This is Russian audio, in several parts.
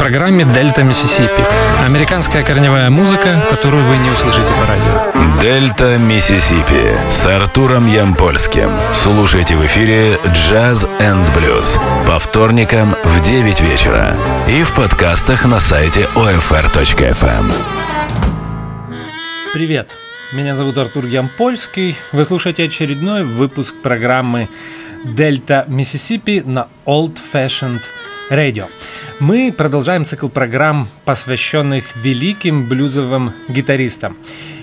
программе «Дельта Миссисипи». Американская корневая музыка, которую вы не услышите по радио. «Дельта Миссисипи» с Артуром Ямпольским. Слушайте в эфире «Джаз энд блюз» по вторникам в 9 вечера и в подкастах на сайте OFR.FM. Привет! Меня зовут Артур Ямпольский. Вы слушаете очередной выпуск программы «Дельта Миссисипи» на Old Fashioned Radio. Мы продолжаем цикл программ, посвященных великим блюзовым гитаристам.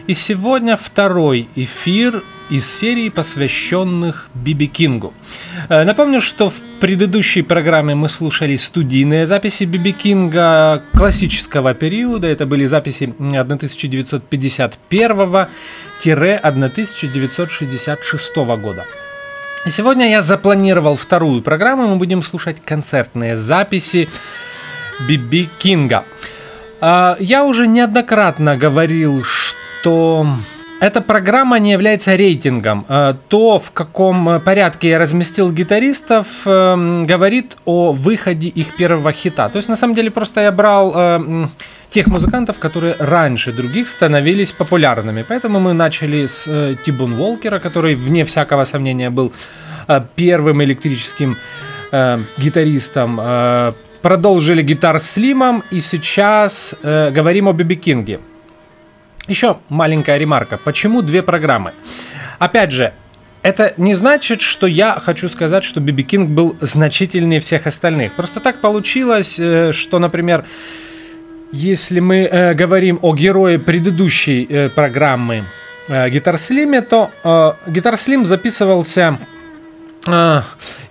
И сегодня второй эфир из серии, посвященных Биби Кингу. Э, напомню, что в предыдущей программе мы слушали студийные записи Биби Кинга классического периода. Это были записи 1951-1966 года. Сегодня я запланировал вторую программу. Мы будем слушать концертные записи Биби Кинга. А, я уже неоднократно говорил, что эта программа не является рейтингом. А, то, в каком порядке я разместил гитаристов, эм, говорит о выходе их первого хита. То есть, на самом деле, просто я брал эм, тех музыкантов, которые раньше других становились популярными. Поэтому мы начали с э, Тибун Волкера, который, вне всякого сомнения, был э, первым электрическим э, гитаристом. Э, продолжили гитар Слимом, и сейчас э, говорим о Биби Кинге. Еще маленькая ремарка. Почему две программы? Опять же, это не значит, что я хочу сказать, что Биби Кинг был значительнее всех остальных. Просто так получилось, э, что, например, если мы э, говорим о герое предыдущей э, программы э, Гитар Слиме, то э, Гитар Слим записывался, э,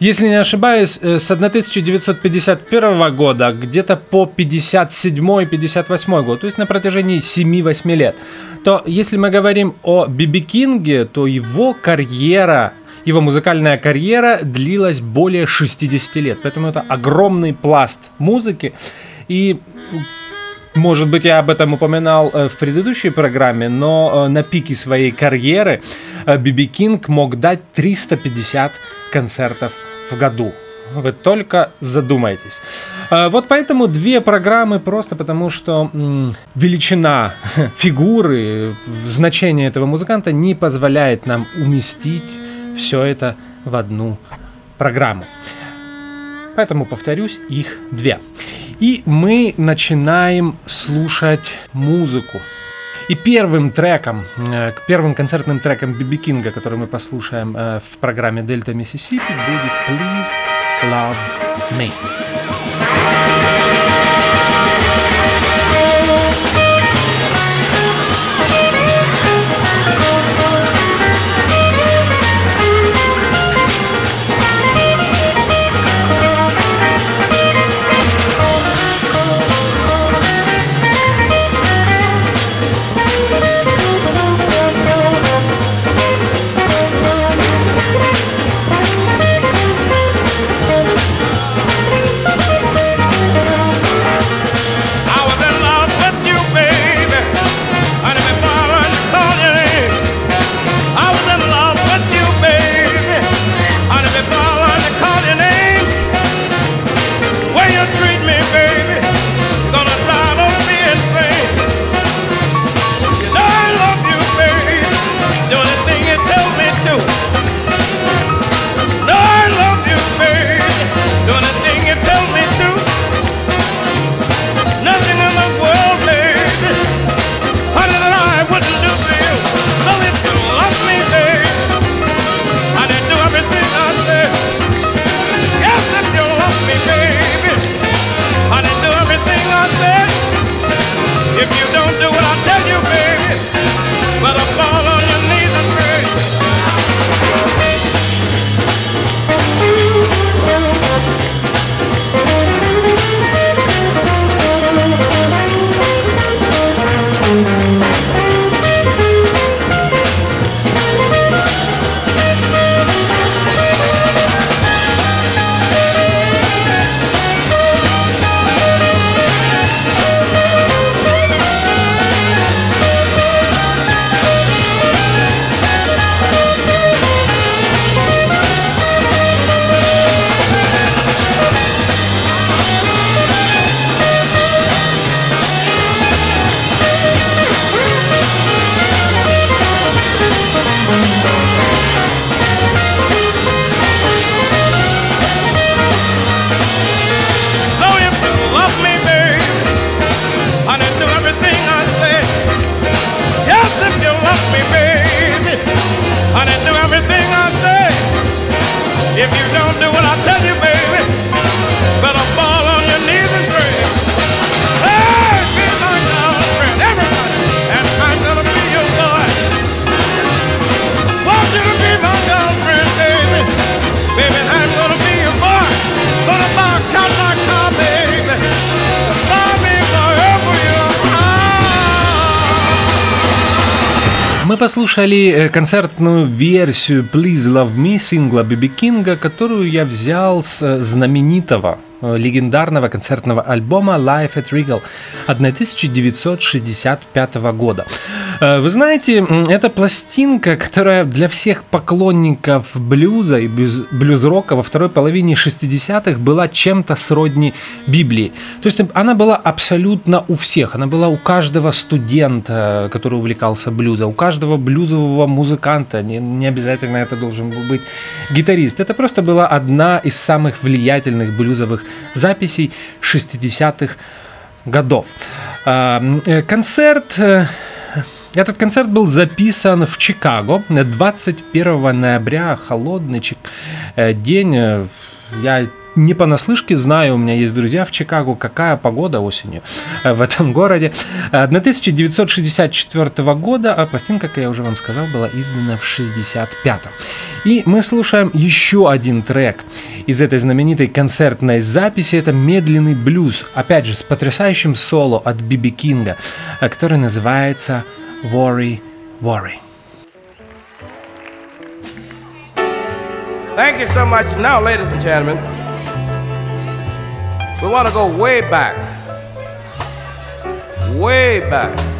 если не ошибаюсь, э, с 1951 года где-то по 57-58 год, то есть на протяжении 7-8 лет. То если мы говорим о Биби Кинге, то его карьера его музыкальная карьера длилась более 60 лет. Поэтому это огромный пласт музыки. И может быть, я об этом упоминал э, в предыдущей программе, но э, на пике своей карьеры э, Биби Кинг мог дать 350 концертов в году. Вы только задумайтесь. Вот поэтому две программы просто потому, что величина фигуры, значение этого музыканта не позволяет нам уместить все это в одну программу. Поэтому повторюсь, их две. И мы начинаем слушать музыку. И первым треком, э, первым концертным треком Биби Кинга, который мы послушаем э, в программе Дельта Миссисипи, будет Please Love Me. Мы послушали э, концертную версию Please Love Me сингла Биби Кинга, которую я взял с э, знаменитого Э, легендарного концертного альбома Life at Regal 1965 года. Э, вы знаете, это пластинка, которая для всех поклонников блюза и блюз-рока во второй половине 60-х была чем-то сродни Библии. То есть она была абсолютно у всех. Она была у каждого студента, который увлекался блюзом, у каждого блюзового музыканта. Не, не обязательно это должен был быть гитарист. Это просто была одна из самых влиятельных блюзовых записей 60-х годов. Э, концерт э, этот концерт был записан в Чикаго 21 ноября, холодный э, день. Я не понаслышке знаю, у меня есть друзья в Чикаго, какая погода осенью э, в этом городе. 1964 э, года, а пластинка, как я уже вам сказал, была издана в 65-м. И мы слушаем еще один трек из этой знаменитой концертной записи. Это медленный блюз, опять же, с потрясающим соло от Биби Кинга, э, который называется «Worry, Worry». Thank you so much. Now, ladies and gentlemen, We want to go way back. Way back.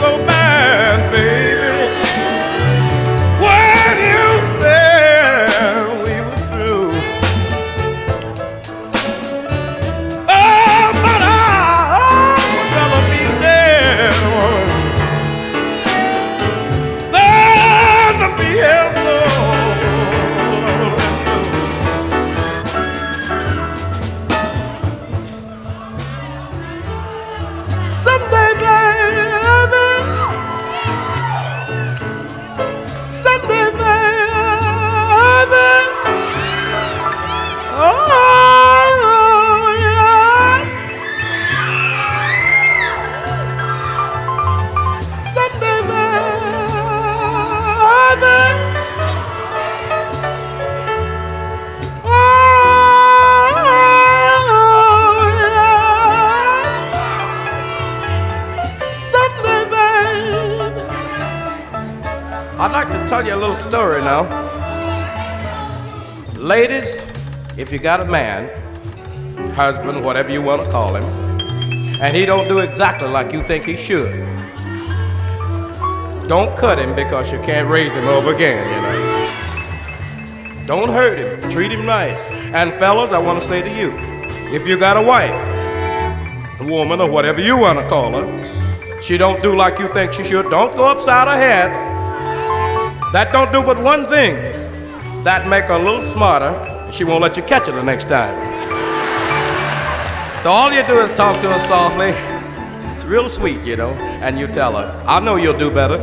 so bad. Got a man, husband, whatever you want to call him, and he don't do exactly like you think he should, don't cut him because you can't raise him over again, you know. Don't hurt him. Treat him nice. And fellas, I want to say to you, if you got a wife, a woman, or whatever you want to call her, she don't do like you think she should, don't go upside her head. That don't do but one thing. That make her a little smarter. She won't let you catch her the next time. So all you do is talk to her softly. It's real sweet, you know, and you tell her, I know you'll do better.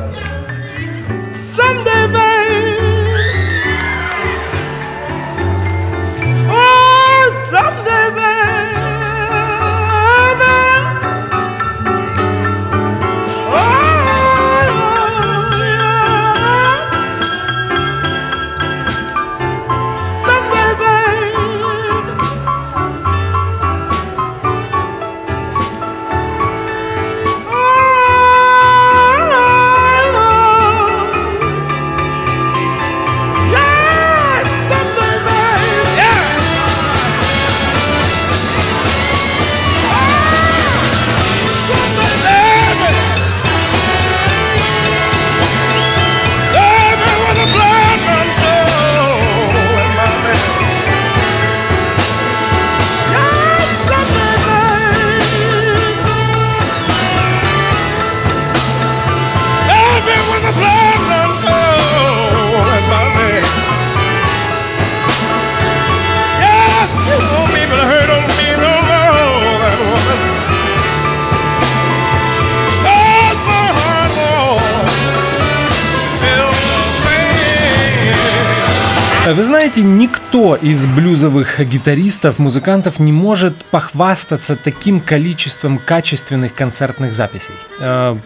Знаете, никто из блюзовых гитаристов, музыкантов не может похвастаться таким количеством качественных концертных записей. Э,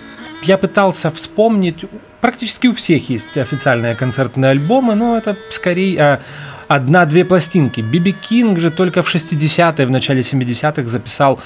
Я пытался вспомнить, практически у всех есть официальные концертные альбомы, но это скорее э, одна-две пластинки. Биби Кинг же только в 60-е, в начале 70-х записал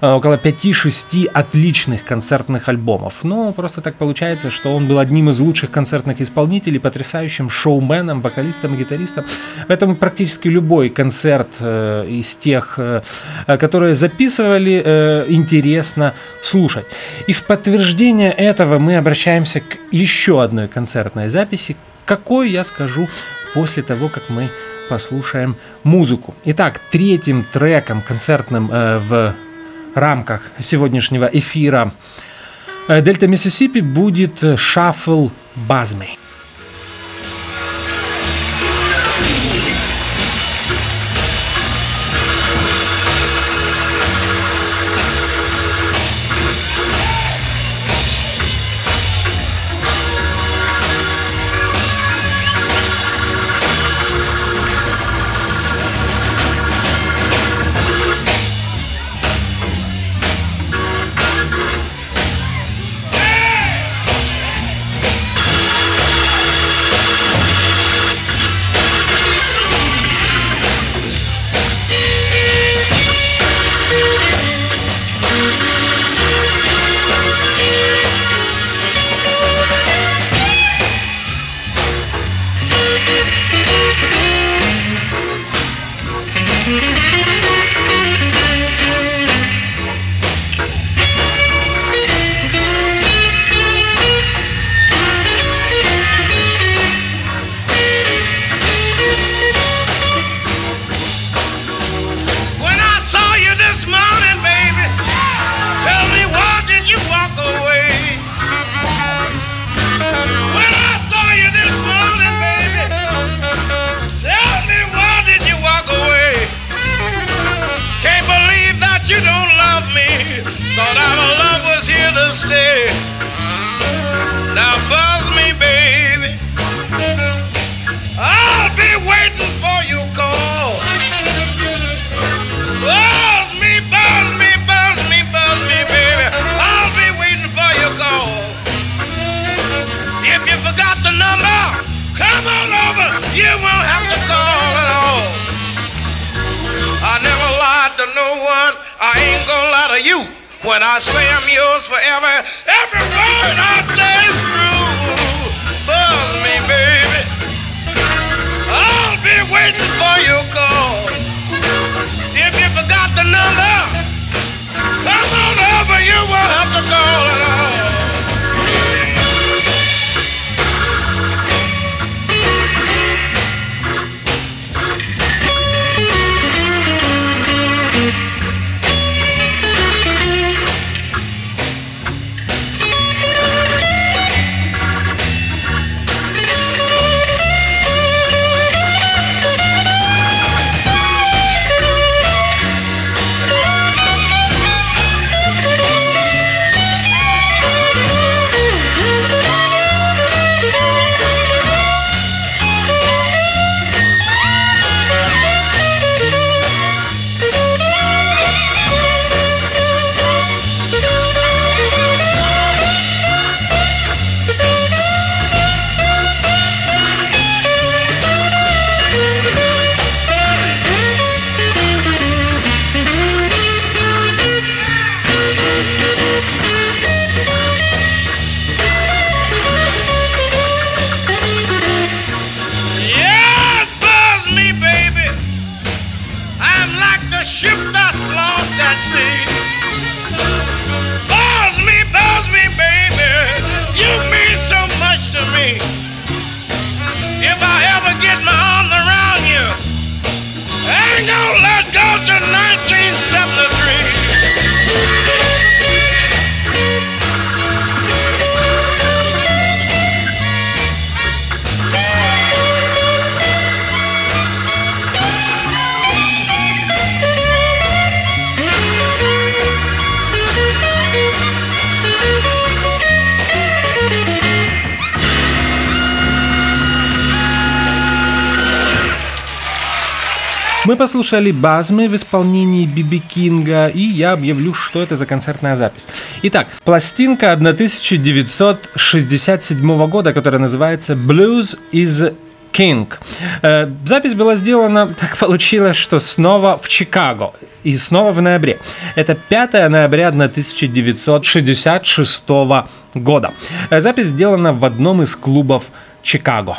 э, около 5-6 отличных концертных альбомов. Но просто так получается, что он был одним из лучших концертных исполнителей, потрясающим шоуменом, вокалистом и гитаристом. Поэтому практически любой концерт э, из тех, э, которые записывали, э, интересно слушать. И в подтверждение этого мы обращаемся к еще одной концертной записи, какой я скажу после того, как мы послушаем музыку. Итак, третьим треком концертным э, в рамках сегодняшнего эфира э, Дельта Миссисипи будет э, «Shuffle Мы послушали Базмы в исполнении Биби Кинга, и я объявлю, что это за концертная запись. Итак, пластинка 1967 года, которая называется Blues is King. Э, Запись была сделана, так получилось, что снова в Чикаго и снова в ноябре. Это 5 ноября 1966 года. Э, Запись сделана в одном из клубов Чикаго.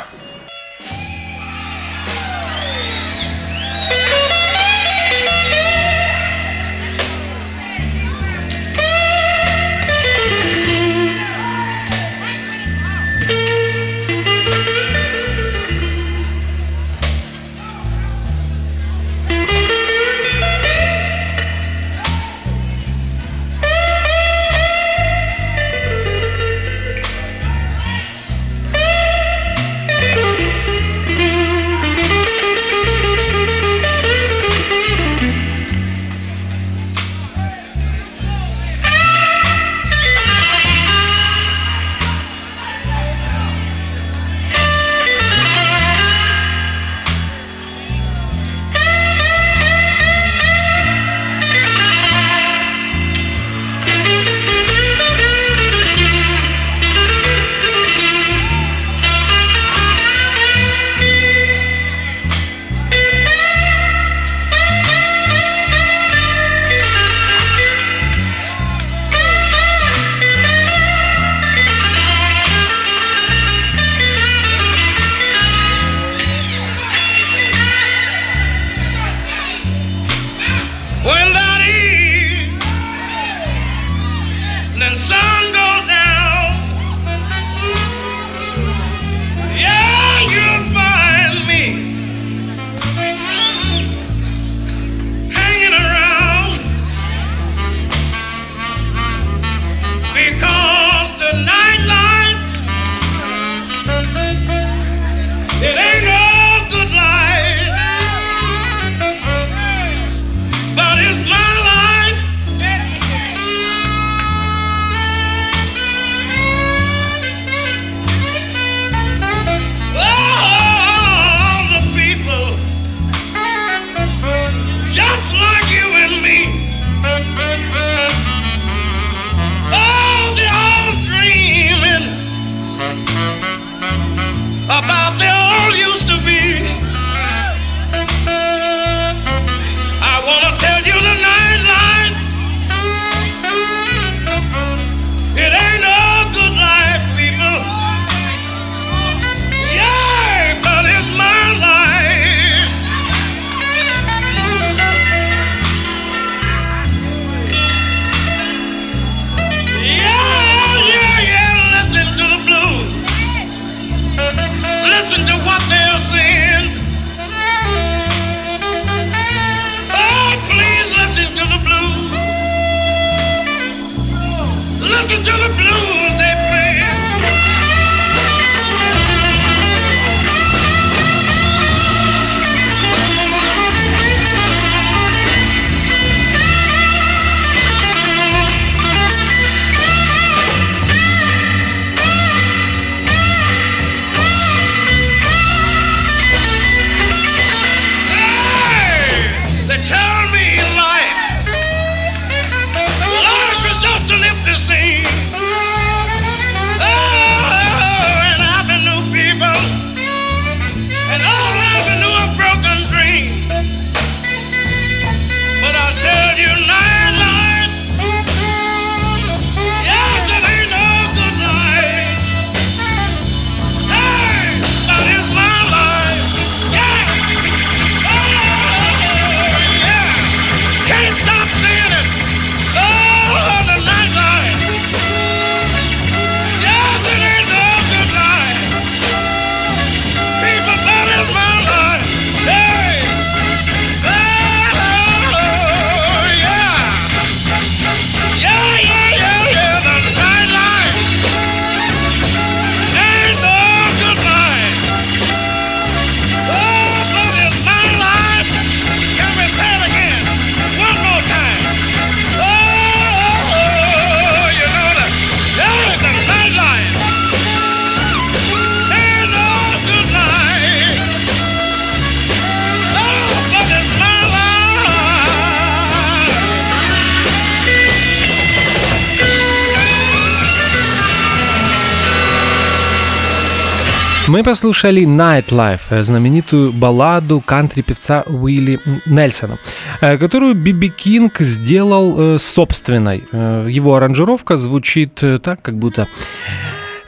Мы послушали Nightlife, э, знаменитую балладу кантри-певца Уилли Нельсона, э, которую Биби Кинг сделал э, собственной. Его аранжировка звучит так, как будто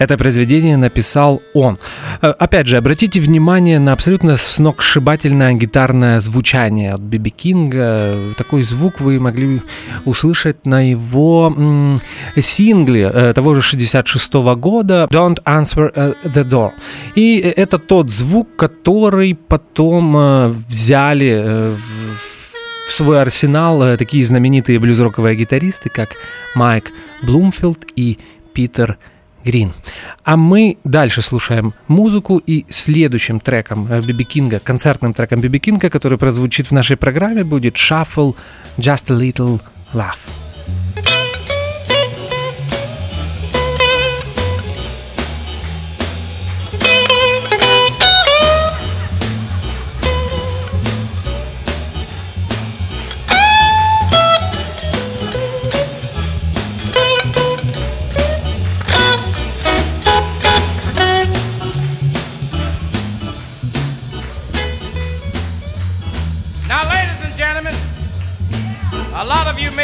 это произведение написал он. Э, опять же, обратите внимание на абсолютно сногсшибательное гитарное звучание от Биби Кинга. Такой звук вы могли услышать на его м- сингле э, того же 66 -го года «Don't Answer э, the Door». И это тот звук, который потом взяли в свой арсенал такие знаменитые блюз-роковые гитаристы, как Майк Блумфилд и Питер Грин. А мы дальше слушаем музыку и следующим треком э, Биби Кинга, концертным треком Биби Кинга, который прозвучит в нашей программе, будет Shuffle Just a Little Love.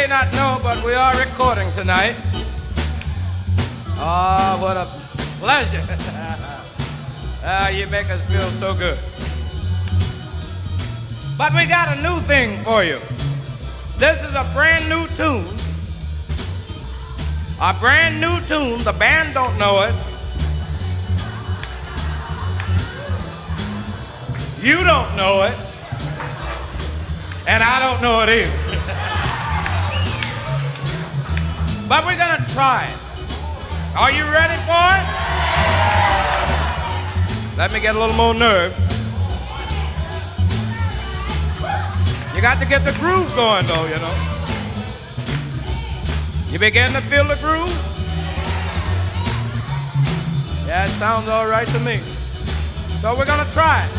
Not know, but we are recording tonight. Oh, what a pleasure. ah, you make us feel so good. But we got a new thing for you. This is a brand new tune. A brand new tune. The band don't know it. You don't know it. And I don't know it either. But we're going to try it. Are you ready for it? Let me get a little more nerve. You got to get the groove going, though, you know. You begin to feel the groove? Yeah, it sounds all right to me. So we're going to try it.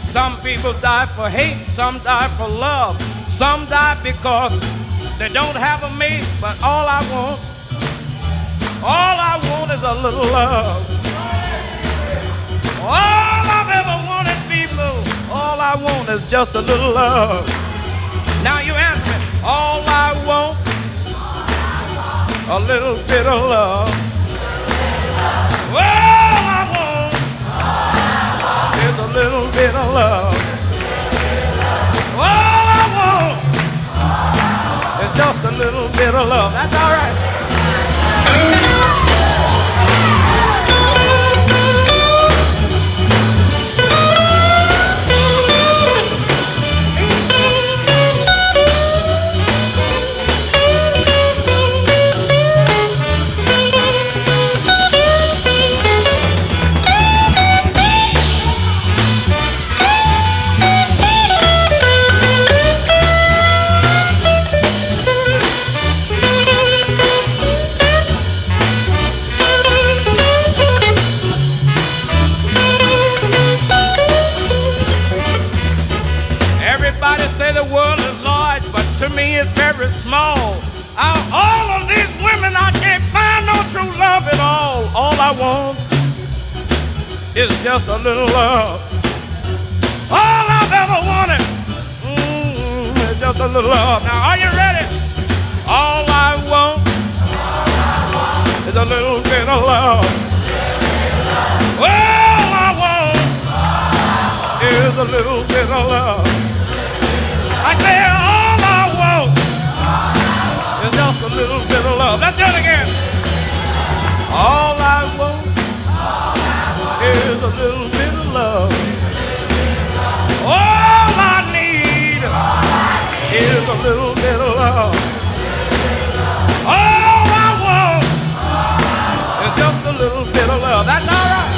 Some people die for hate, some die for love, some die because they don't have a mate, but all I want, all I want is a little love. All I've ever wanted, people, all I want is just a little love. Now you ask me, all I want, a little bit of love. All I want is a little bit of love. Just a little bit of love. That's all right. Is very small. Out all of these women, I can't find no true love at all. All I want is just a little love. All I've ever wanted mm, is just a little love. Now, are you ready? All I want is a little bit of love. All I want is a little bit of love. I say little bit of love. Let's do it again. All I want is a little bit of love. All I need is a little bit of love. All I want is just a little bit of love. That's all right.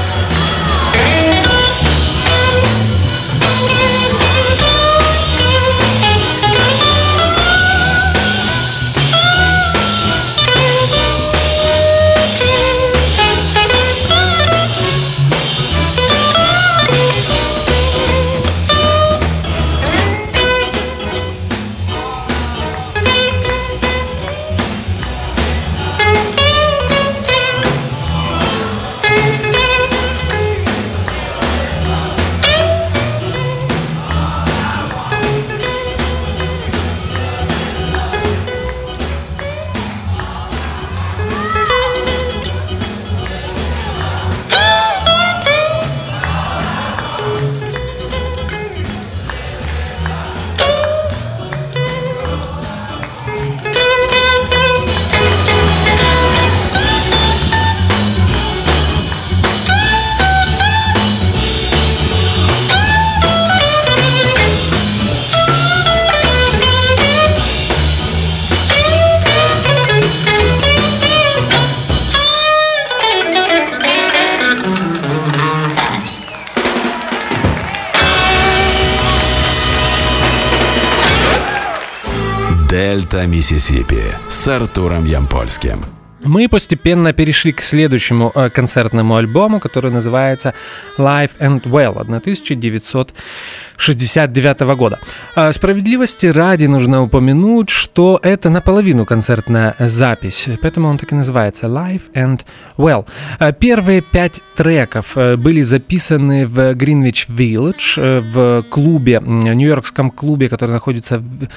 Дельта Миссисипи с Артуром Ямпольским. Мы постепенно перешли к следующему э, концертному альбому, который называется Life and Well 1969 года. Э, справедливости ради нужно упомянуть, что это наполовину концертная запись, поэтому он так и называется Life and Well. Э, первые пять треков э, были записаны в Greenwich Village, э, в клубе, нью-йоркском клубе, который находится в,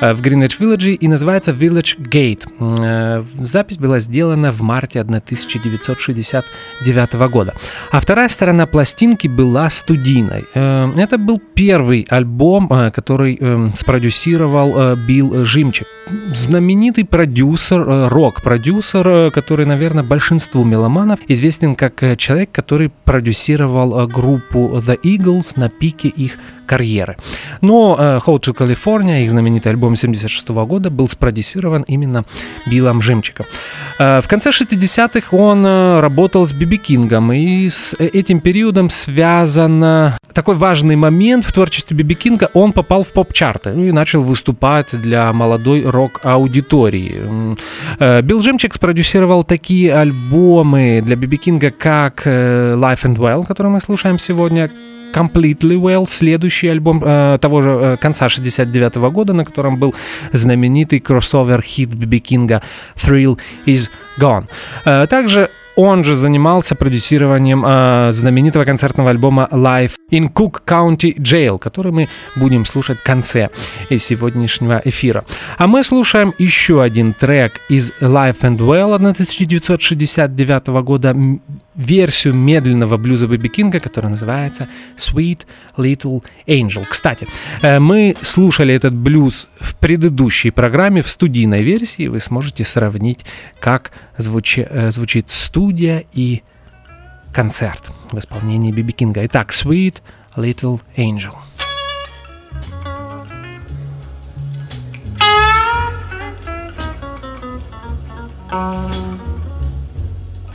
э, в Greenwich Village и называется Village Gate. Запись была сделана в марте 1969 года. А вторая сторона пластинки была студийной. Это был первый альбом, который спродюсировал Билл Жимчик. Знаменитый продюсер, рок-продюсер, который, наверное, большинству меломанов известен как э, человек, который продюсировал э, группу The Eagles на пике их карьеры. Но э, Hotel California, их знаменитый альбом 76 года, был спродюсирован именно Биллом Жимчиком. Э, В конце 60-х он э, работал с Биби Кингом, и с э, этим периодом связан такой важный момент в творчестве Биби Кинга. Он попал в поп-чарты ну, и начал выступать для молодой рок-аудитории. Билл Жимчик спродюсировал такие альбомы для Биби Кинга, как Life and Well, который мы слушаем сегодня, Completely Well, следующий альбом э, того же э, конца 69 года, на котором был знаменитый кроссовер-хит Биби Кинга Thrill is Gone. Э, также он же занимался продюсированием э, знаменитого концертного альбома Live in Cook County Jail, который мы будем слушать в конце сегодняшнего эфира. А мы слушаем еще один трек из Life and Well 1969 года, версию медленного блюза Бэби Кинга, которая называется Sweet Little Angel. Кстати, э, мы слушали этот блюз в предыдущей программе, в студийной версии. Вы сможете сравнить, как звучи, э, звучит студия и концерт в исполнении Биби Кинга. Итак, Sweet Little Angel.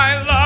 I love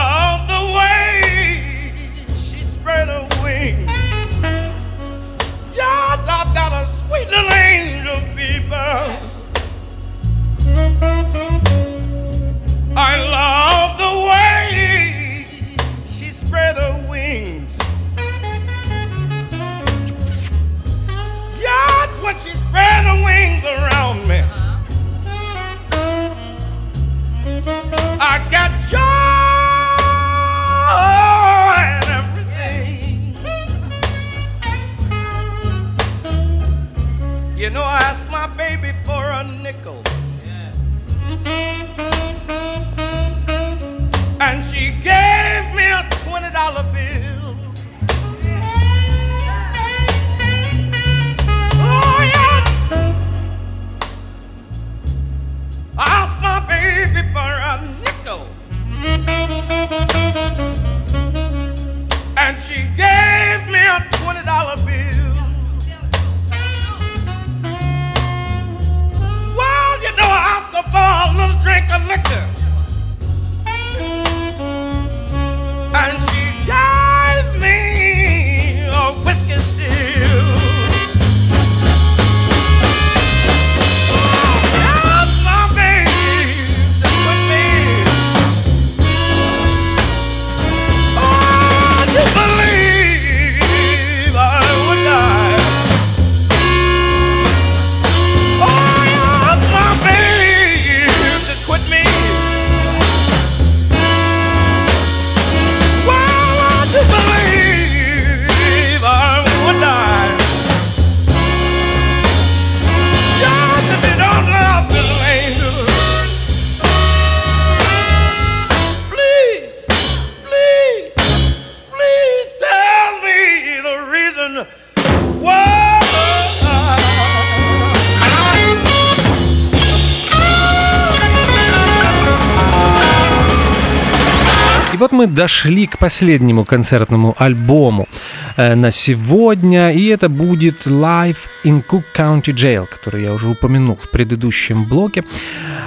мы дошли к последнему концертному альбому э, на сегодня, и это будет Live in Cook County Jail, который я уже упомянул в предыдущем блоке.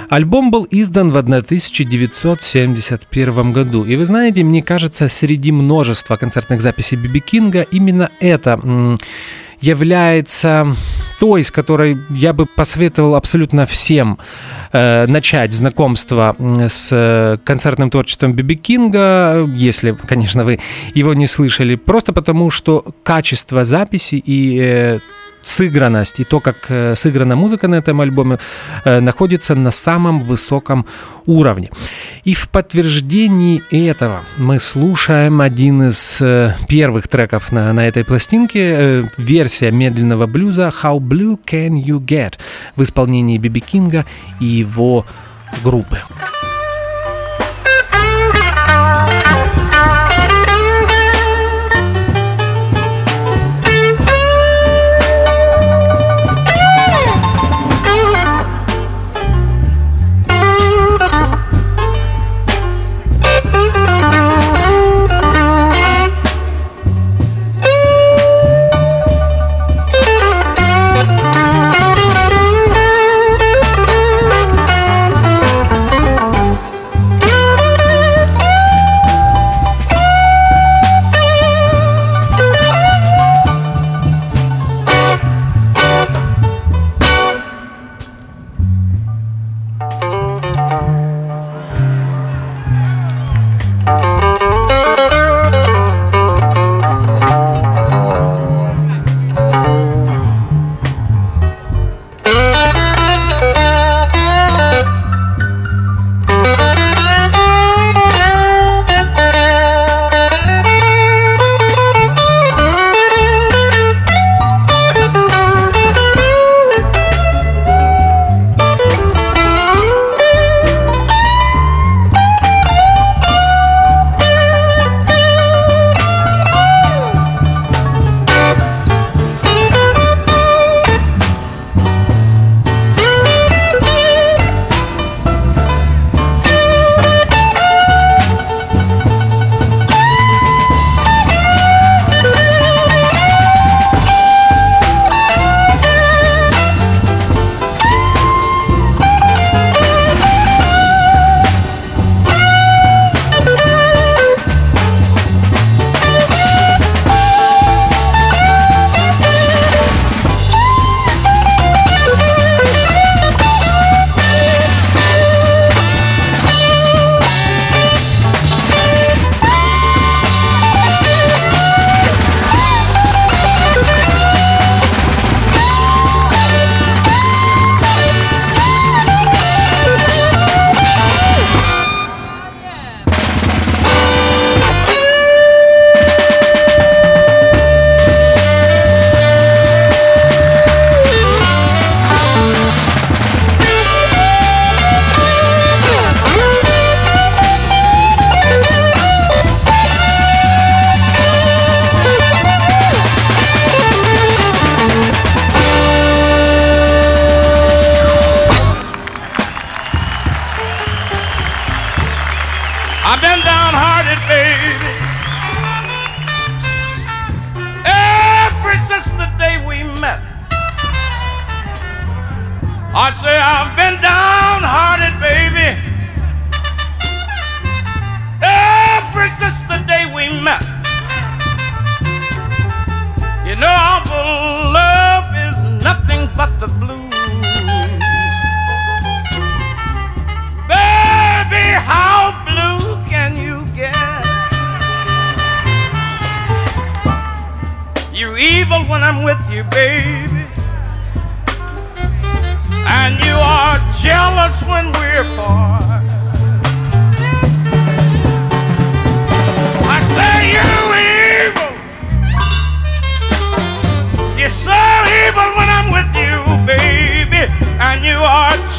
Альбом был издан в 1971 году, и вы знаете, мне кажется, среди множества концертных записей Биби Кинга именно это является той, с которой я бы посоветовал абсолютно всем э, начать знакомство с э, концертным творчеством Биби Кинга, если, конечно, вы его не слышали, просто потому что качество записи и э, сыгранность и то, как э, сыграна музыка на этом альбоме, э, находится на самом высоком уровне. И в подтверждении этого мы слушаем один из э, первых треков на, на этой пластинке, версия медленного блюза «How Blue Can You Get» в исполнении Биби Кинга и его группы.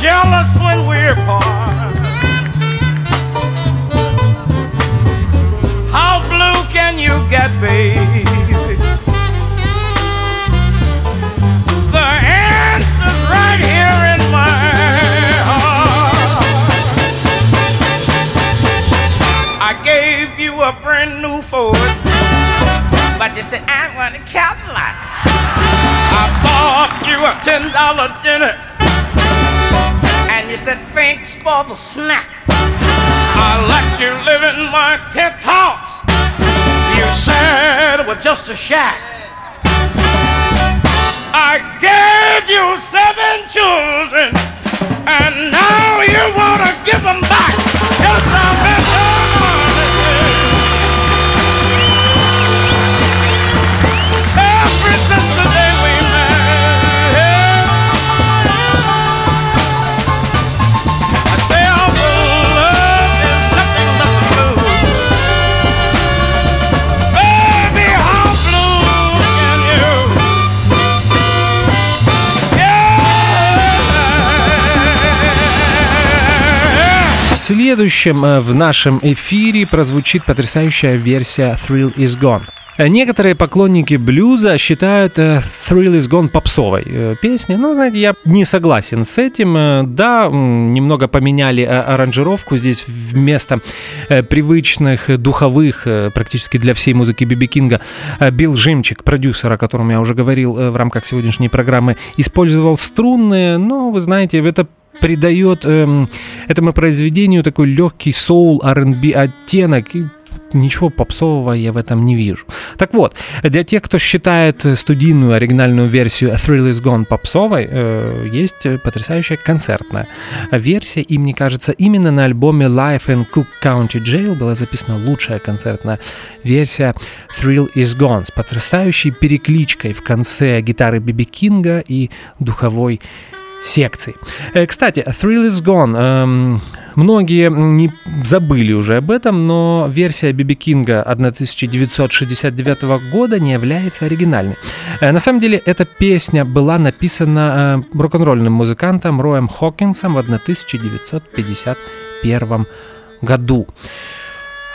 Jealous when we're apart. How blue can you get, baby? The answer's right here in my heart. I gave you a brand new Ford, but you said I want a Cadillac. I bought you a ten dollar dinner, you said thanks for the snack. I let you live in my penthouse. You said it was just a shack. I gave you seven children, and now you want to give them back. Yeah. Следующим э, в нашем эфире прозвучит потрясающая версия Thrill is Gone. Э, Некоторые поклонники блюза считают э, Thrill is Gone попсовой песней. Ну, знаете, я не согласен с этим. Да, немного поменяли аранжировку. Здесь вместо привычных духовых, практически для всей музыки Биби Кинга, Билл Жимчик, продюсер, о котором я уже говорил в рамках сегодняшней программы, использовал струнные, но, вы знаете, это придает эм, этому произведению такой легкий соул R&B оттенок. И ничего попсового я в этом не вижу. Так вот, для тех, кто считает студийную оригинальную версию Thrill Is Gone попсовой, э, есть потрясающая концертная версия, и мне кажется, именно на альбоме Life in Cook County Jail была записана лучшая концертная версия Thrill Is Gone с потрясающей перекличкой в конце гитары Биби Кинга и духовой секций. Э, Кстати, Thrill is Gone. эм, Многие не забыли уже об этом, но версия Биби Кинга 1969 года не является оригинальной. Э, На самом деле, эта песня была написана э, рок-н-ролльным музыкантом Роем Хокинсом в 1951 году.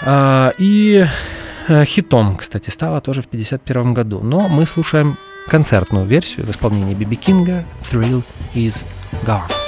А, И э, хитом, кстати, стала тоже в 1951 году. Но мы слушаем концертную версию в исполнении Биби Кинга «Thrill is Gone».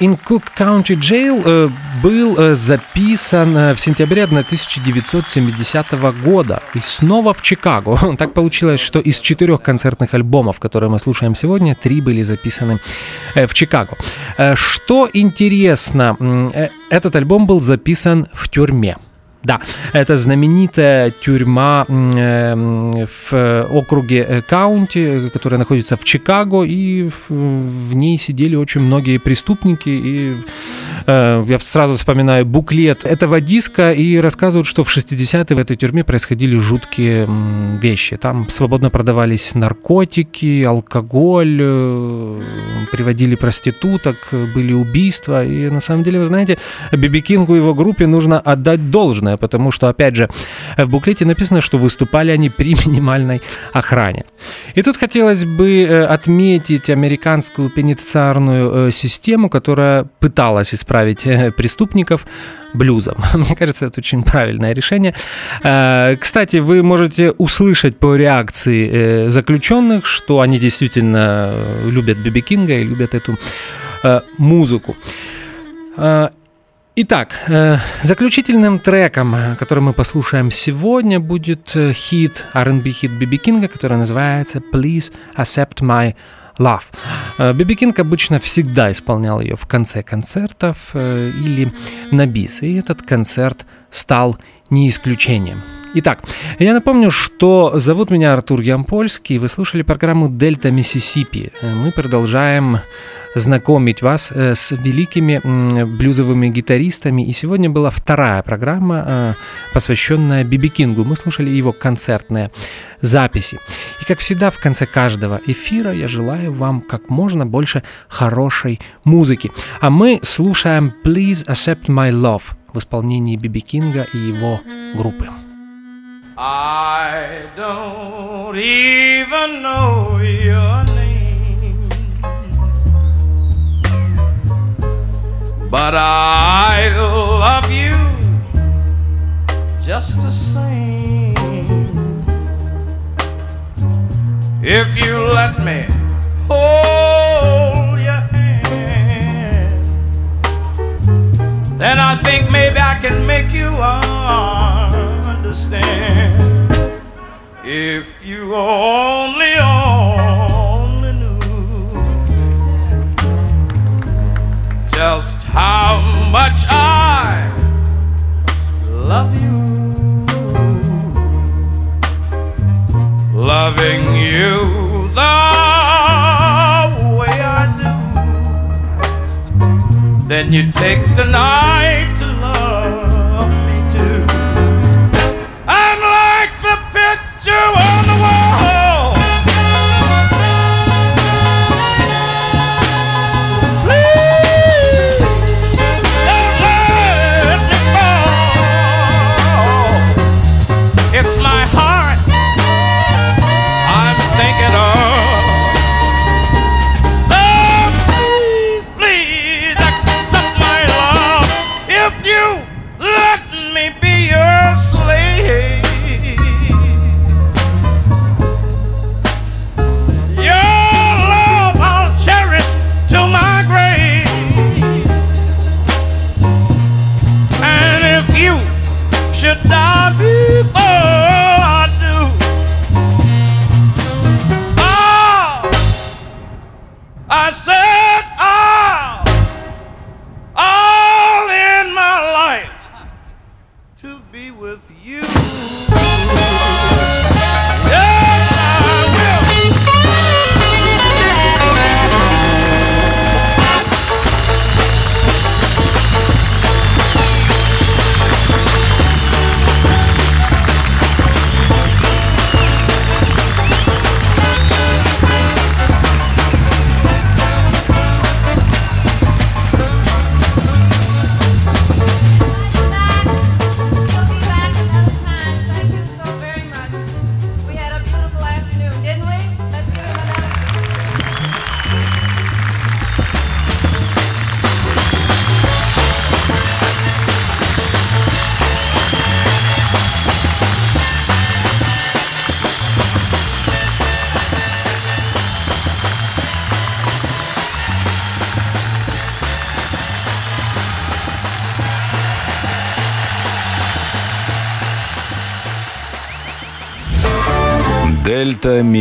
In Cook County Jail э, был э, записан э, в сентябре 1970 года и снова в Чикаго. Так получилось, что из четырех концертных альбомов, которые мы слушаем сегодня, три были записаны в Чикаго. Что интересно, этот альбом был записан в тюрьме. Да, это знаменитая тюрьма э, в округе э, Каунти, которая находится в Чикаго, и в ней сидели очень многие преступники. И я сразу вспоминаю буклет этого диска, и рассказывают, что в 60-е в этой тюрьме происходили жуткие вещи. Там свободно продавались наркотики, алкоголь, приводили проституток, были убийства. И на самом деле, вы знаете, Биби Кингу и его группе нужно отдать должное потому что, опять же, в буклете написано, что выступали они при минимальной охране. И тут хотелось бы э, отметить американскую пенитенциарную э, систему, которая пыталась исправить э, преступников блюзом. Мне кажется, это очень правильное решение. Кстати, вы можете услышать по реакции заключенных, что они действительно любят Биби Кинга и любят эту музыку. Итак, э, заключительным треком, который мы послушаем сегодня, будет э, хит, R&B хит Биби Кинга, который называется «Please Accept My Love». Э, Биби Кинг обычно всегда исполнял ее в конце концертов или на бис, и этот концерт стал не исключением. Итак, я напомню, что зовут меня Артур Ямпольский, вы слушали программу «Дельта Миссисипи». Мы продолжаем знакомить вас э, с великими блюзовыми гитаристами. И сегодня была вторая программа, э, посвященная Биби Кингу. Мы слушали его концертные записи. И как всегда в конце каждого эфира я желаю вам как можно больше хорошей музыки. А мы слушаем «Please Accept My Love» в исполнении Биби Кинга и его группы. I don't even know your name. But I love you just the same. If you let me hold your hand, then I think maybe I can make you understand. If you only only knew just how much I love you. Loving you the way I do. Then you take the night